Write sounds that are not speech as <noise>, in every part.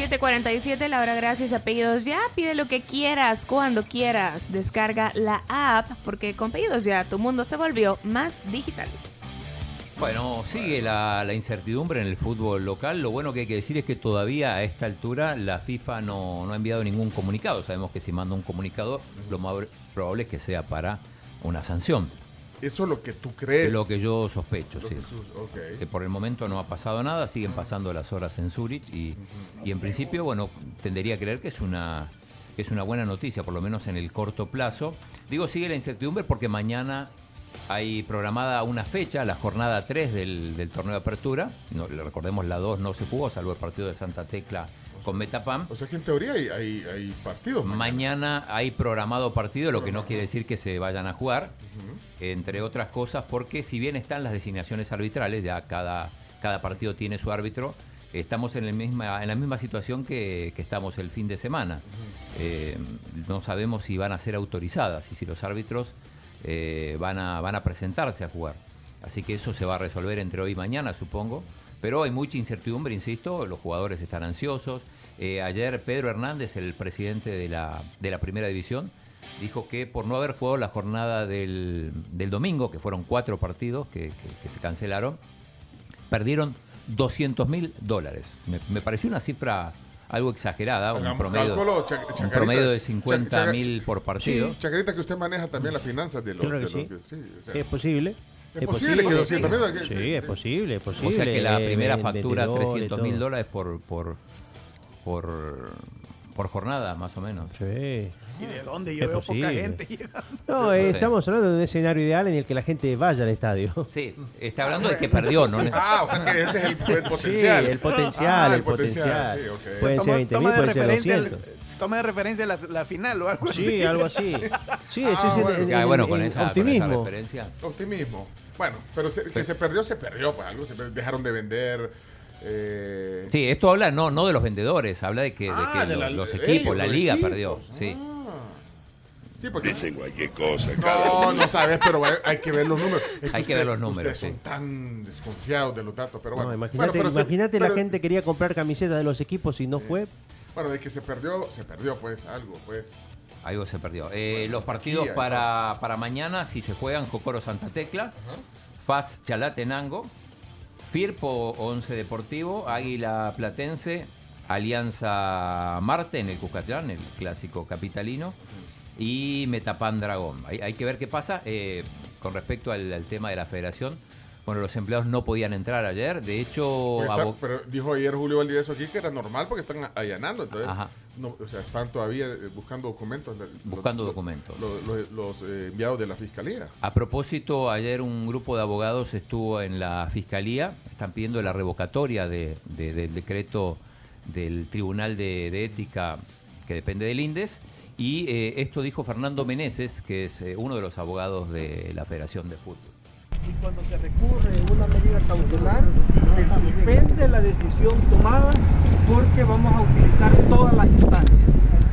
747, la hora gracias, apellidos ya, pide lo que quieras, cuando quieras, descarga la app, porque con pedidos ya tu mundo se volvió más digital. Bueno, sigue la, incertidumbre en el fútbol local. Lo bueno que hay que decir es que todavía a esta altura la FIFA no, no ha enviado ningún comunicado. Sabemos que si manda un comunicado, lo más probable es que sea para una sanción. Eso es lo que tú crees. Lo que yo sospecho, Lo sí. que por el momento no ha pasado nada, siguen pasando las horas en Zurich y, y en principio, bueno, tendería a creer que es una que es una buena noticia, por lo menos en el corto plazo. Digo, sigue la incertidumbre porque mañana hay programada una fecha, la jornada 3 del, del torneo de apertura. No, le recordemos, la 2 no se jugó, salvo el partido de Santa Tecla con Metapam. O sea que en teoría hay, hay, hay partidos. Mañana hay programado partido, lo que no quiere decir que se vayan a jugar, entre otras cosas, porque si bien están las designaciones arbitrales, ya cada, cada partido tiene su árbitro, estamos en, el misma, en la misma situación que, que estamos el fin de semana. Eh, no sabemos si van a ser autorizadas y si los árbitros eh, van, a, van a presentarse a jugar. Así que eso se va a resolver entre hoy y mañana, supongo. Pero hay mucha incertidumbre, insisto, los jugadores están ansiosos. Eh, ayer Pedro Hernández, el presidente de la, de la primera división, dijo que por no haber jugado la jornada del, del domingo, que fueron cuatro partidos que, que- que se cancelaron, perdieron 200 mil dólares. Me, me pareció una cifra algo exagerada, un promedio, cálculo, Cha- un promedio de Cha- 50 Chaca- mil por partido. Sí, Chacarita, que usted maneja también las finanzas de los. Creo que de sí. los sí, o sea, Es posible. Es posible que 200 mil dólares- Sí, es posible, es posible. O sea que la primera factura vendedores, 300 mil dólares por, por, por, por jornada, más o menos. Sí. ¿Y de dónde? Es Yo veo posible. poca gente llegando. No, eh, sé. estamos hablando de un escenario ideal en el que la gente vaya al estadio. Sí, está hablando de que perdió, ¿no? <laughs> Ah, o sea que ese es el, el potencial. Sí, el potencial, Ah, el potencial. sí, ok. Pueden ser 20 mil, de pueden ser referencia, 200. Toma de referencia la, la final o algo así. Sí, algo así. <laughs> Sí, ese Ah, es el, bueno. el- Ya, el- bueno, el con esa, con esa optimismo. referencia. Optimismo. Bueno, pero se- que se perdió, se perdió, pues algo se dejaron de vender. eh, Sí, esto habla no, no de los vendedores, habla de que, de Ah, que de lo- la- los ellos, equipos, la liga equipos. perdió. Sí. Ah. Sí, porque. Dicen cualquier cosa, No, no sabes, pero hay, hay que ver los números. Es Hay que ver los números, Ustedes son tan desconfiados de los datos, pero bueno. No, imagínate Bueno, pero se- imagínate la pero- gente quería comprar camisetas de los equipos y no fue. Bueno, de que se perdió, se perdió, pues, algo, pues. Algo se perdió. Eh, los partidos aquí para, para mañana, si se juegan, Jocoro Santa Tecla, FAS Chalatenango, Firpo 11 Deportivo, Águila Platense, Alianza Marte en el Cuscatlán, el clásico capitalino, y Metapan Dragón. Hay, hay que ver qué pasa. Eh, con respecto al, al tema de la federación, bueno, los empleados no podían entrar ayer. De hecho, está- pero dijo ayer Julio Valdivieso aquí que era normal porque están allanando. Entonces, Ajá. no, o sea, están todavía eh, buscando documentos. Buscando los- documentos. Los, los- los, eh, enviados de la fiscalía. A propósito, ayer un grupo de abogados estuvo en la fiscalía, están pidiendo la revocatoria de- de- del decreto del Tribunal de, de Ética que depende del INDES. Y eh, esto dijo Fernando Meneses, que es eh, uno de los abogados de la Federación de Fútbol. Y cuando se recurre una medida cautelar, se suspende la decisión tomada porque vamos a utilizar todas las instancias.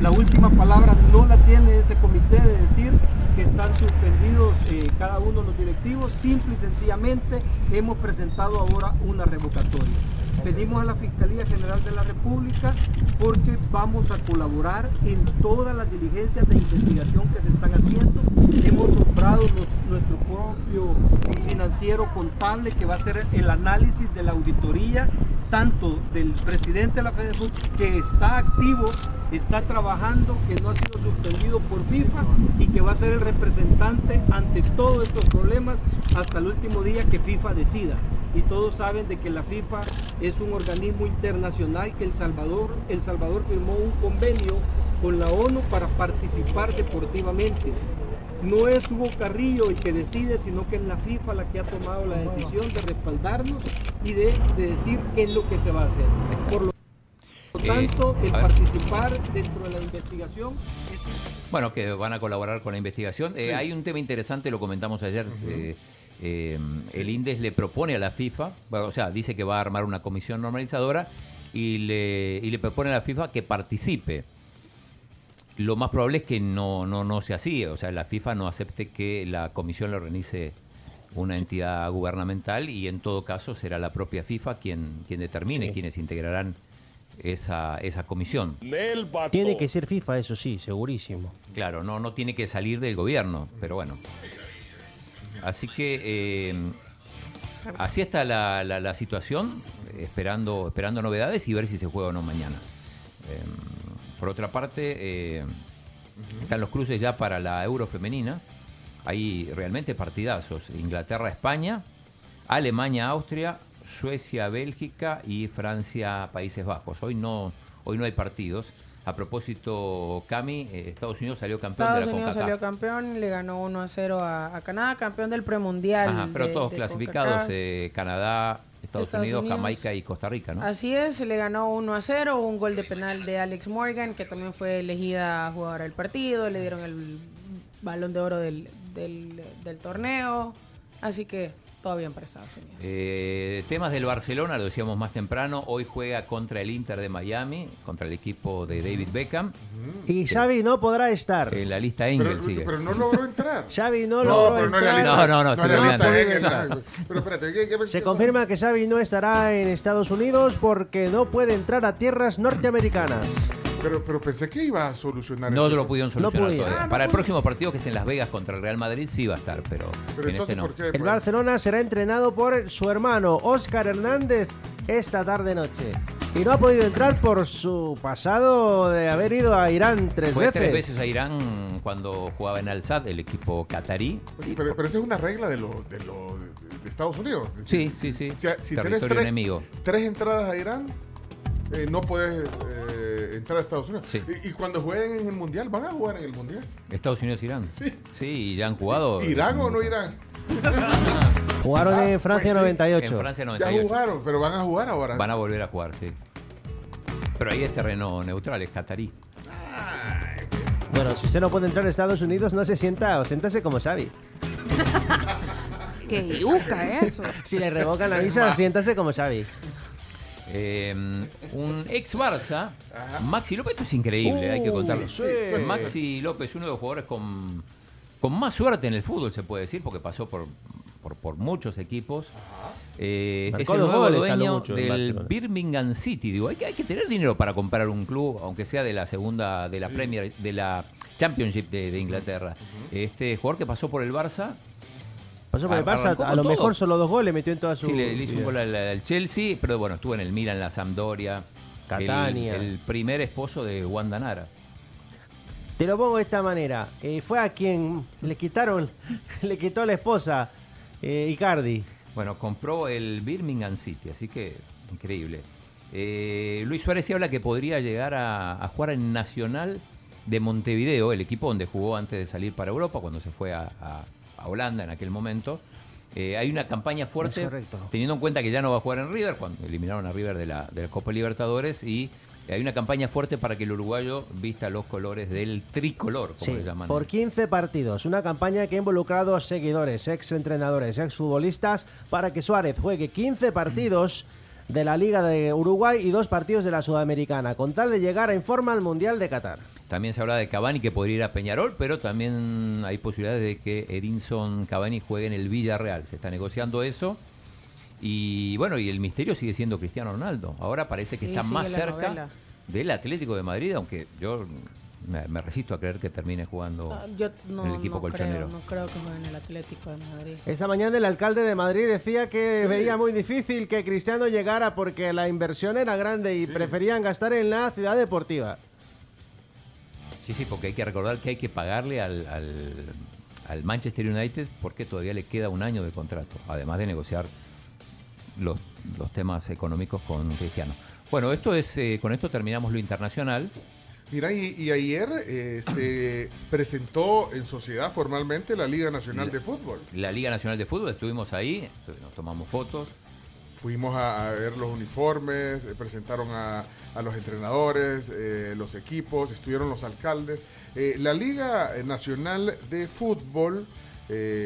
La última palabra no la tiene ese comité de decir que están suspendidos eh, cada uno de los directivos, simple y sencillamente hemos presentado ahora una revocatoria. Pedimos a la Fiscalía General de la República porque vamos a colaborar en todas las diligencias de investigación que se están haciendo. Hemos nombrado nuestro propio financiero contable que va a hacer el análisis de la auditoría, tanto del presidente de la Federación que está activo, está trabajando, que no ha sido suspendido por FIFA y que va a ser el representante ante todos estos problemas hasta el último día que FIFA decida y todos saben de que la FIFA es un organismo internacional que El Salvador, El Salvador firmó un convenio con la ONU para participar deportivamente. No es Hugo Carrillo el que decide, sino que es la FIFA la que ha tomado la decisión de respaldarnos y de, de decir qué es lo que se va a hacer. Por lo Por Eh, tanto, el participar dentro de la investigación es Bueno, que van a colaborar con la investigación. Eh, hay un tema interesante, lo comentamos ayer. eh, eh, El INDES le propone a la FIFA, bueno, o sea, dice que va a armar una comisión normalizadora y le, y le propone a la FIFA que participe. Lo más probable es que no, no, no sea así, o sea, la FIFA no acepte que la comisión lo organice una entidad gubernamental y en todo caso será la propia FIFA quien, quien determine Sí. quienes integrarán esa, esa comisión. Tiene que ser FIFA, eso sí, segurísimo. Claro, no, no tiene que salir del gobierno, pero bueno. Así que eh, así está la, la- la situación, esperando, esperando novedades y ver si se juega o no mañana. Eh, por otra parte, eh, están los cruces ya para la Euro femenina. Hay realmente partidazos. Inglaterra-España, Alemania-Austria, Suecia-Bélgica y Francia-Países Bajos. Hoy no, hoy no hay partidos. A propósito, Cami, eh, Estados Unidos salió campeón Estados de la Unidos CONCACAF. salió campeón, le ganó 1 a 0 a, a Canadá, campeón del premundial. Ajá, pero de- todos de clasificados, eh, Canadá, Estados, Estados Unidos, Unidos. Jamaica y Costa Rica, ¿no? Así es, le ganó 1 a 0, un gol de penal de Alex Morgan, que también fue elegida jugadora del partido, le dieron el balón de oro del, del, del torneo, así que todo bien para Estados Unidos. Eh, temas del Barcelona, lo decíamos más temprano, hoy juega contra el Inter de Miami, contra el equipo de David Beckham. Y Xavi no podrá estar. En la lista Pero, Engel sigue. pero no logró entrar. <laughs> Xavi no, No, logró pero no entrar. lista. No, no, no, es estoy lista en Pero espérate, ¿qué- qué- Se confirma que Xavi no estará en Estados Unidos porque no puede entrar a tierras norteamericanas. Pero, pero pensé que iba a solucionar No eso. lo pudieron solucionar podía. todavía. Ah, no Para el podía. próximo partido, que es en Las Vegas contra el Real Madrid, sí va a estar, pero, Pero en entonces, este no. ¿por qué? El Barcelona será entrenado por su hermano Óscar Hernández esta tarde noche. Y no ha podido entrar por su pasado de haber ido a Irán tres Fue veces. tres veces a Irán cuando jugaba en Al-Sad, el equipo catarí. pues sí, pero, pero esa es una regla de, lo, de, lo, de, de Estados Unidos. Es Sí, decir, sí, sí. Si tienes Territorio tres, enemigo. tres entradas a Irán, eh, no puedes eh, entrar a Estados Unidos. Sí. Y, y cuando jueguen en el Mundial, van a jugar en el Mundial. Estados Unidos-Irán. Sí. Sí, y ya han jugado. ¿Irán o no Irán? <laughs> Jugaron en Francia pues sí. 98. En Francia Ya 98. jugaron, pero van a jugar ahora. Van a volver a jugar, sí. Pero ahí es terreno neutral, es catarí. Bueno, si usted no puede entrar a Estados Unidos, no se sienta o siéntase como Xavi. <laughs> Qué yuca eso. <laughs> Si le revocan la visa, siéntase como Xavi. Eh, un ex Barça, Maxi López, esto es increíble, hay que contarlo. sí. Maxi López, uno de los jugadores con, con más suerte en el fútbol, se puede decir, porque pasó por, por, por muchos equipos. Eh, es el nuevo dueño del. Birmingham City. Digo, hay que, hay que tener dinero para comprar un club, aunque sea de la segunda, de la Premier, de la Championship de, de Inglaterra. Este jugador que pasó por el Barça, Pasó el Barça, a lo todo. mejor solo dos goles metió en toda su. Sí, le, le hizo un gol al, al Chelsea, pero bueno, estuvo en el Milan, la Sampdoria. Catania. El, el primer esposo de Wanda Nara. Te lo pongo de esta manera. Eh, fue a quien le quitaron, <laughs> le quitó a la esposa, eh, Icardi. Bueno, compró el Birmingham City, así que increíble. Eh, Luis Suárez sí habla que podría llegar a, a jugar en Nacional de Montevideo, el equipo donde jugó antes de salir para Europa, cuando se fue a, a- a Holanda en aquel momento. Eh, hay una campaña fuerte, teniendo en cuenta que ya no va a jugar en River, cuando eliminaron a River de la, de la Copa Libertadores, y hay una campaña fuerte para que el uruguayo vista los colores del tricolor, como Sí, le llaman. por 15 partidos. Una campaña que ha involucrado a seguidores, ex entrenadores, ex futbolistas, para que Suárez juegue 15 partidos de la Liga de Uruguay y dos partidos de la Sudamericana, con tal de llegar en forma al Mundial de Qatar. También se habla de Cavani que podría ir a Peñarol, pero también hay posibilidades de que Edinson Cavani juegue en el Villarreal. Se está negociando eso. Y bueno, y el misterio sigue siendo Cristiano Ronaldo. Ahora parece que Sí, está más cerca novela. del Atlético de Madrid, aunque yo me, me resisto a creer que termine jugando Ah, Yo no, en el equipo no colchonero. creo, no creo que juegue en el Atlético de Madrid. Esta mañana el alcalde de Madrid decía que veía muy difícil que Cristiano llegara porque la inversión era grande y preferían gastar en la ciudad deportiva. Sí, sí, porque hay que recordar que hay que pagarle al, al- al Manchester United porque todavía le queda un año de contrato, además de negociar los, los temas económicos con Cristiano. Bueno, esto es, eh, con esto terminamos lo internacional. Mira, y, y ayer eh, se <clears throat> presentó en sociedad formalmente la Liga Nacional de Fútbol. La Liga Nacional de Fútbol, estuvimos ahí, nos tomamos fotos. Fuimos a, a ver los uniformes, eh, presentaron a, a los entrenadores, eh, los equipos, estuvieron los alcaldes. Eh, la Liga Nacional de Fútbol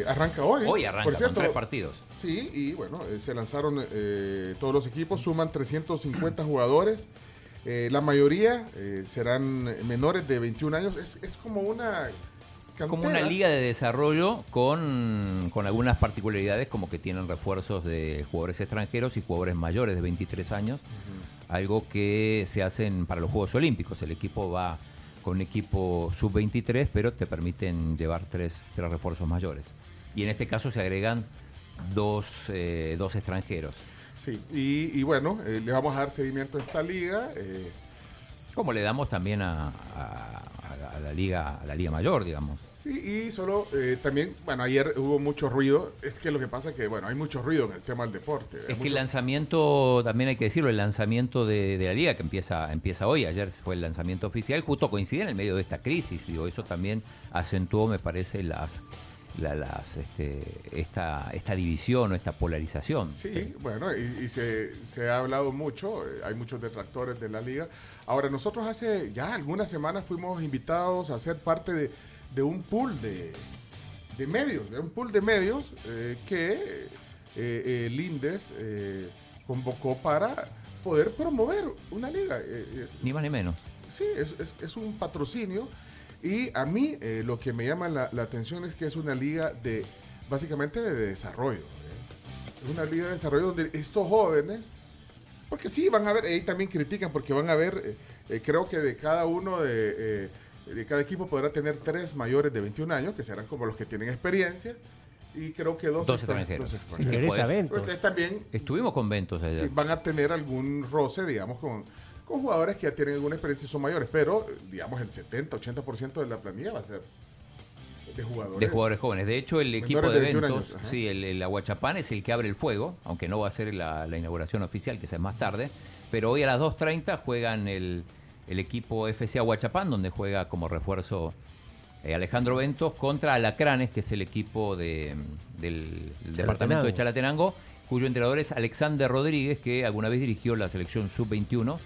arranca hoy. Hoy arranca Por con tres partidos. Sí, y bueno, se lanzaron todos los equipos, suman 350 jugadores. La mayoría serán menores de 21 años. Es, es como una Como una liga de desarrollo con, con algunas particularidades como que tienen refuerzos de jugadores extranjeros y jugadores mayores de 23 años, algo que se hacen para los Juegos Olímpicos. El equipo va con un equipo sub-23, pero te permiten llevar tres, tres refuerzos mayores. Y en este caso se agregan dos, eh, dos extranjeros. Sí, y, y bueno, eh, le vamos a dar seguimiento a esta liga. eh, Como le damos también a la- liga, a la liga mayor, digamos. sí, y solo eh, también, bueno, ayer hubo mucho ruido. Es que lo que pasa es que, bueno, hay mucho ruido en el tema del deporte. Es que mucho- el lanzamiento, también hay que decirlo, el lanzamiento de, de la liga que empieza, empieza hoy, ayer fue el lanzamiento oficial, justo coincide en el medio de esta crisis, digo, eso también acentuó, me parece, las, la- las este, esta, esta división o esta polarización. Sí, bueno, y, y se, se ha hablado mucho, eh, hay muchos detractores de la liga. Ahora, nosotros hace ya algunas semanas fuimos invitados a ser parte de, de un pool de, de medios, de un pool de medios eh, que eh, eh, el INDES eh, convocó para poder promover una liga. Es- Ni más ni menos. Sí, es, es- es un patrocinio. Y a mí eh, lo que me llama la, la atención es que es una liga de, básicamente de desarrollo. ¿eh? Es una liga de desarrollo donde estos jóvenes, porque sí, van a ver, ahí también critican, porque van a ver, eh, eh, creo que de cada uno de, eh, de cada equipo podrá tener tres mayores de 21 años, que serán como los que tienen experiencia, y creo que dos, Dos extran- extranjeros. dos Prioriza puede- Ventos. También Estuvimos con Ventos sí, van a tener algún roce, digamos, con, con jugadores que ya tienen alguna experiencia y son mayores, pero, digamos, el 70-80% de la planilla va a ser de jugadores. de jugadores jóvenes. De hecho, el equipo de de 21 eventos, años, sí, el, el Aguachapán es el que abre el fuego, aunque no va a ser la, la inauguración oficial, que es más tarde. Pero hoy a las 2.30 juegan el, el equipo FC Aguachapán, donde juega como refuerzo eh, Alejandro Ventos, contra Alacranes, que es el equipo de- del, del departamento de Chalatenango, cuyo entrenador es Alexander Rodríguez, que alguna vez dirigió la selección sub-21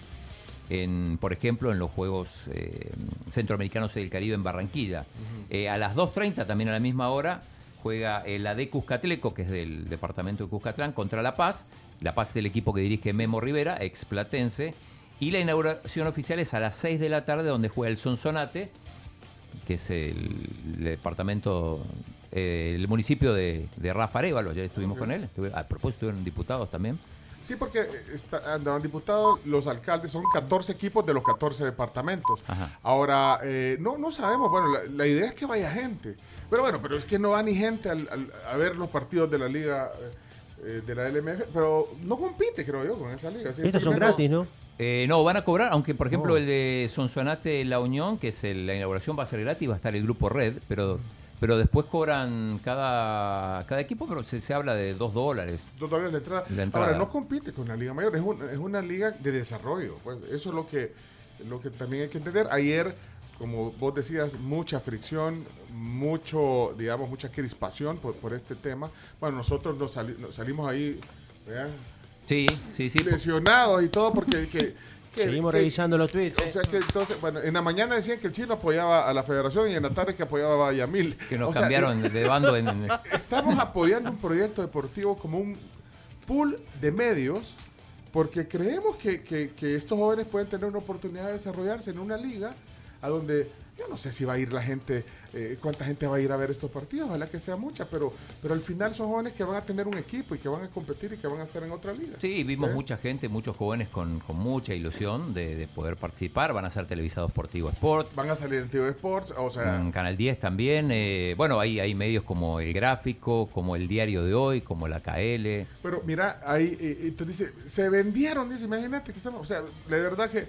en, por ejemplo, en los Juegos eh, Centroamericanos del Caribe en Barranquilla. Eh, a las 2.30, también a la misma hora, juega el AD Cuscatleco, que es del departamento de Cuscatlán, contra La Paz. La Paz es el equipo que dirige Memo Rivera, ex platense. Y la inauguración oficial es a las 6 de la tarde, donde juega el Sonsonate, que es el, departamento, eh, el municipio de, de Rafa Arevalo. Ayer estuvimos con él. Estuve- a propósito, estuvieron diputados también. Sí, porque eh, está- andaban diputados, los alcaldes, son 14 equipos de los 14 departamentos. Ajá. Ahora, eh, no, no sabemos, bueno, la, la idea es que vaya gente. Pero bueno, pero es que no va ni gente al- al- a ver los partidos de la liga, eh, eh, de la LMF, pero no compite, creo yo, con esa liga. Estos son gratis, ¿no? Eh, no, van a cobrar, aunque por ejemplo el de Sonsonate La Unión, que es el- la inauguración, va a ser gratis, va a estar el grupo Red, pero pero después cobran cada, cada equipo, pero se, se habla de dos dólares. Dos dólares la entrada. La entrada. Ahora, no compite con la Liga Mayor, es, un- es una liga de desarrollo. Pues eso es lo que, lo que también hay que entender. Ayer, como vos decías, mucha fricción, mucho, digamos, mucha crispación por, por este tema. Bueno, nosotros nos, sali- nos salimos ahí ¿verdad? Sí, sí, sí. lesionados y todo porque... Que, que- Seguimos que- revisando los tweets. O sea que entonces, bueno, en la mañana decían que el chino apoyaba a la federación y en la tarde que apoyaba a Yamil. Que nos O sea, cambiaron de bando en, en- <laughs> Estamos apoyando un proyecto deportivo como un pool de medios porque creemos que, que- que estos jóvenes pueden tener una oportunidad de desarrollarse en una liga a donde yo no sé si va a ir la gente, eh, cuánta gente va a ir a ver estos partidos, ojalá que sea mucha, pero, pero al final son jóvenes que van a tener un equipo y que van a competir y que van a estar en otra liga. Sí, vimos ¿Eh? mucha gente, muchos jóvenes con, con mucha ilusión de, de poder participar. Van a ser televisados por Tigo Sport. Van a salir en TV Sports, o sea, en Canal 10 también. eh, bueno, hay, hay medios como El Gráfico, como El Diario de Hoy, como la KL. Pero mira, ahí, entonces dice, se vendieron, dice, imagínate que estamos, o sea, la verdad que,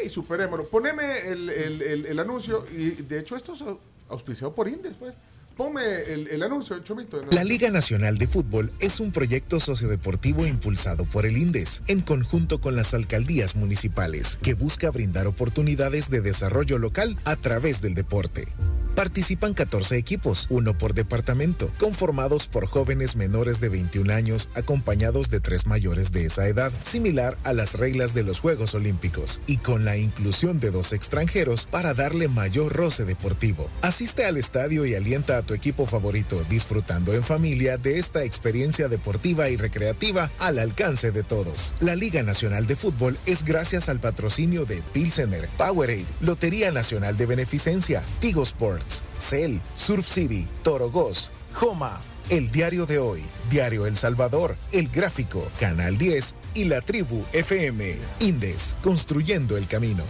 hey, superémoslo, poneme el, el- el- anuncio, y de hecho esto es au- auspiciado por Indes, pues, ponme el, el anuncio, Chomito. La Liga Nacional de Fútbol es un proyecto sociodeportivo impulsado por el INDES en conjunto con las alcaldías municipales que busca brindar oportunidades de desarrollo local a través del deporte. Participan 14 equipos, uno por departamento, conformados por jóvenes menores de 21 años acompañados de tres mayores de esa edad, similar a las reglas de los Juegos Olímpicos, y con la inclusión de dos extranjeros para darle mayor roce deportivo. Asiste al estadio y alienta a tu equipo favorito, disfrutando en familia de esta experiencia deportiva y recreativa al alcance de todos. La Liga Nacional de Fútbol es gracias al patrocinio de Pilsener, Powerade, Lotería Nacional de Beneficencia, Tigo Sports, Cell, Surf City, Torogos, Joma, El Diario de Hoy, Diario El Salvador, El Gráfico, Canal 10 y la Tribu FM. Indes, construyendo el camino.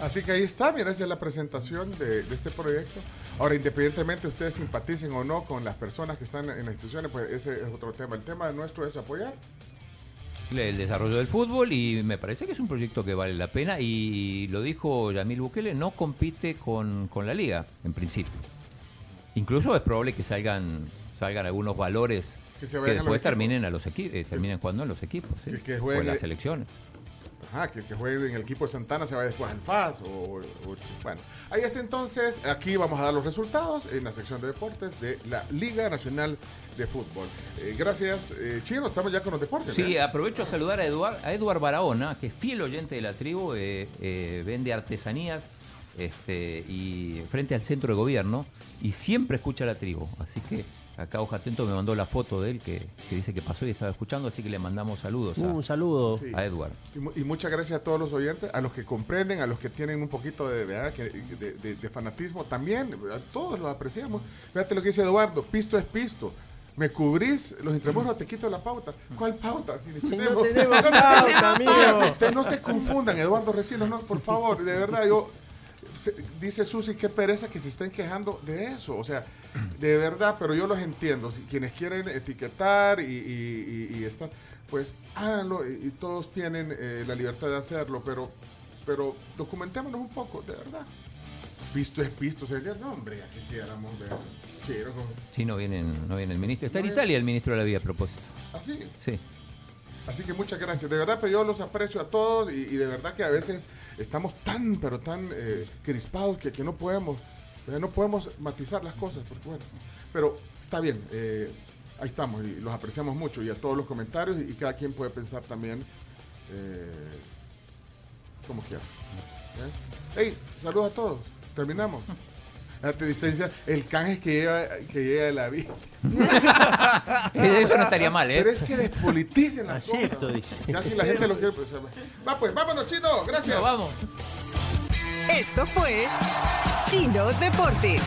Así que ahí está, mira, esa es la presentación de, de este proyecto. Ahora, independientemente ustedes simpaticen o no con las personas que están en las instituciones, pues ese es otro tema. El tema nuestro es apoyar. El desarrollo del fútbol y me parece que es un proyecto que vale la pena y lo dijo Yamil Bukele, no compite con, con la liga, en principio. Incluso es probable que salgan, salgan algunos valores Que después terminen a los equipos, terminen jugando en los equipos, ¿sí? Que- que o en las selecciones. Ajá, que el que juegue en el equipo de Santana se va después al FAS. O, o- bueno, ahí está entonces. Aquí vamos a dar los resultados en la sección de deportes de la Liga Nacional de Fútbol. Eh, gracias, eh, Chino. Estamos ya con los deportes. Sí, ¿eh? aprovecho a saludar a Eduard, a Eduard Barahona, que es fiel oyente de la tribu, vende artesanías este, y frente al centro de gobierno y siempre escucha la tribu. Así que acá Ojo Atento me mandó la foto de él que, que dice que pasó y estaba escuchando, así que le mandamos saludos a, Un saludo. Sí. a Eduard. Y, y muchas gracias a todos los oyentes, a los que comprenden, a los que tienen un poquito de, ¿verdad? que- de- de- de fanatismo también. A todos los apreciamos. Fíjate lo que dice Eduardo: pisto es pisto. Me cubrís los intramuros, te quito la pauta. ¿Cuál pauta? Si ni Si no tenemos. tenemos <laughs> pauta, amigo. O sea, ustedes no se confundan, Eduardo Recinos, no, por favor, de verdad, yo. se- dice Susi, qué pereza que se estén quejando de eso. O sea, de verdad, pero yo los entiendo. Si quienes quieren etiquetar y, y, y- y están, pues háganlo y, todos tienen eh, la libertad de hacerlo, pero, pero documentémonos un poco, de verdad. Visto es visto, se diría, no, hombre, ya quisiéramos ver. Chiro, Sí, no viene, no viene el ministro. Está en No Italia el ministro de la Vida a propósito. Así. Sí. Así que muchas gracias. De verdad, pero yo los aprecio a todos y, y de verdad que a veces estamos tan, pero tan eh, crispados que, que no podemos, no podemos matizar las cosas. Porque, bueno, pero está bien, eh, ahí estamos y los apreciamos mucho y a todos los comentarios y, y cada quien puede pensar también eh, como quiera. ¿eh? Hey, saludos a todos. Terminamos. <laughs> Date distancia, el canje que lleva, que llega de la vida. <laughs> Eso no estaría mal, ¿eh? Pero es que despoliticen las Así cosas. esto dice. Ya si la gente lo quiere, pues. Va pues, vámonos, chino. Gracias. vamos. Esto fue Chino Deportes.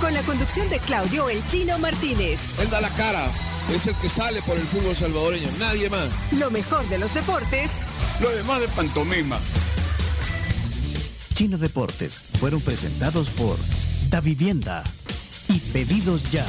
Con la conducción de Claudio El Chino Martínez. Él da la cara, es el que sale por el fútbol salvadoreño, nadie más. Lo mejor de los deportes Lo demás de pantomima. Chino Deportes fueron presentados por Da Vivienda y Pedidos Ya.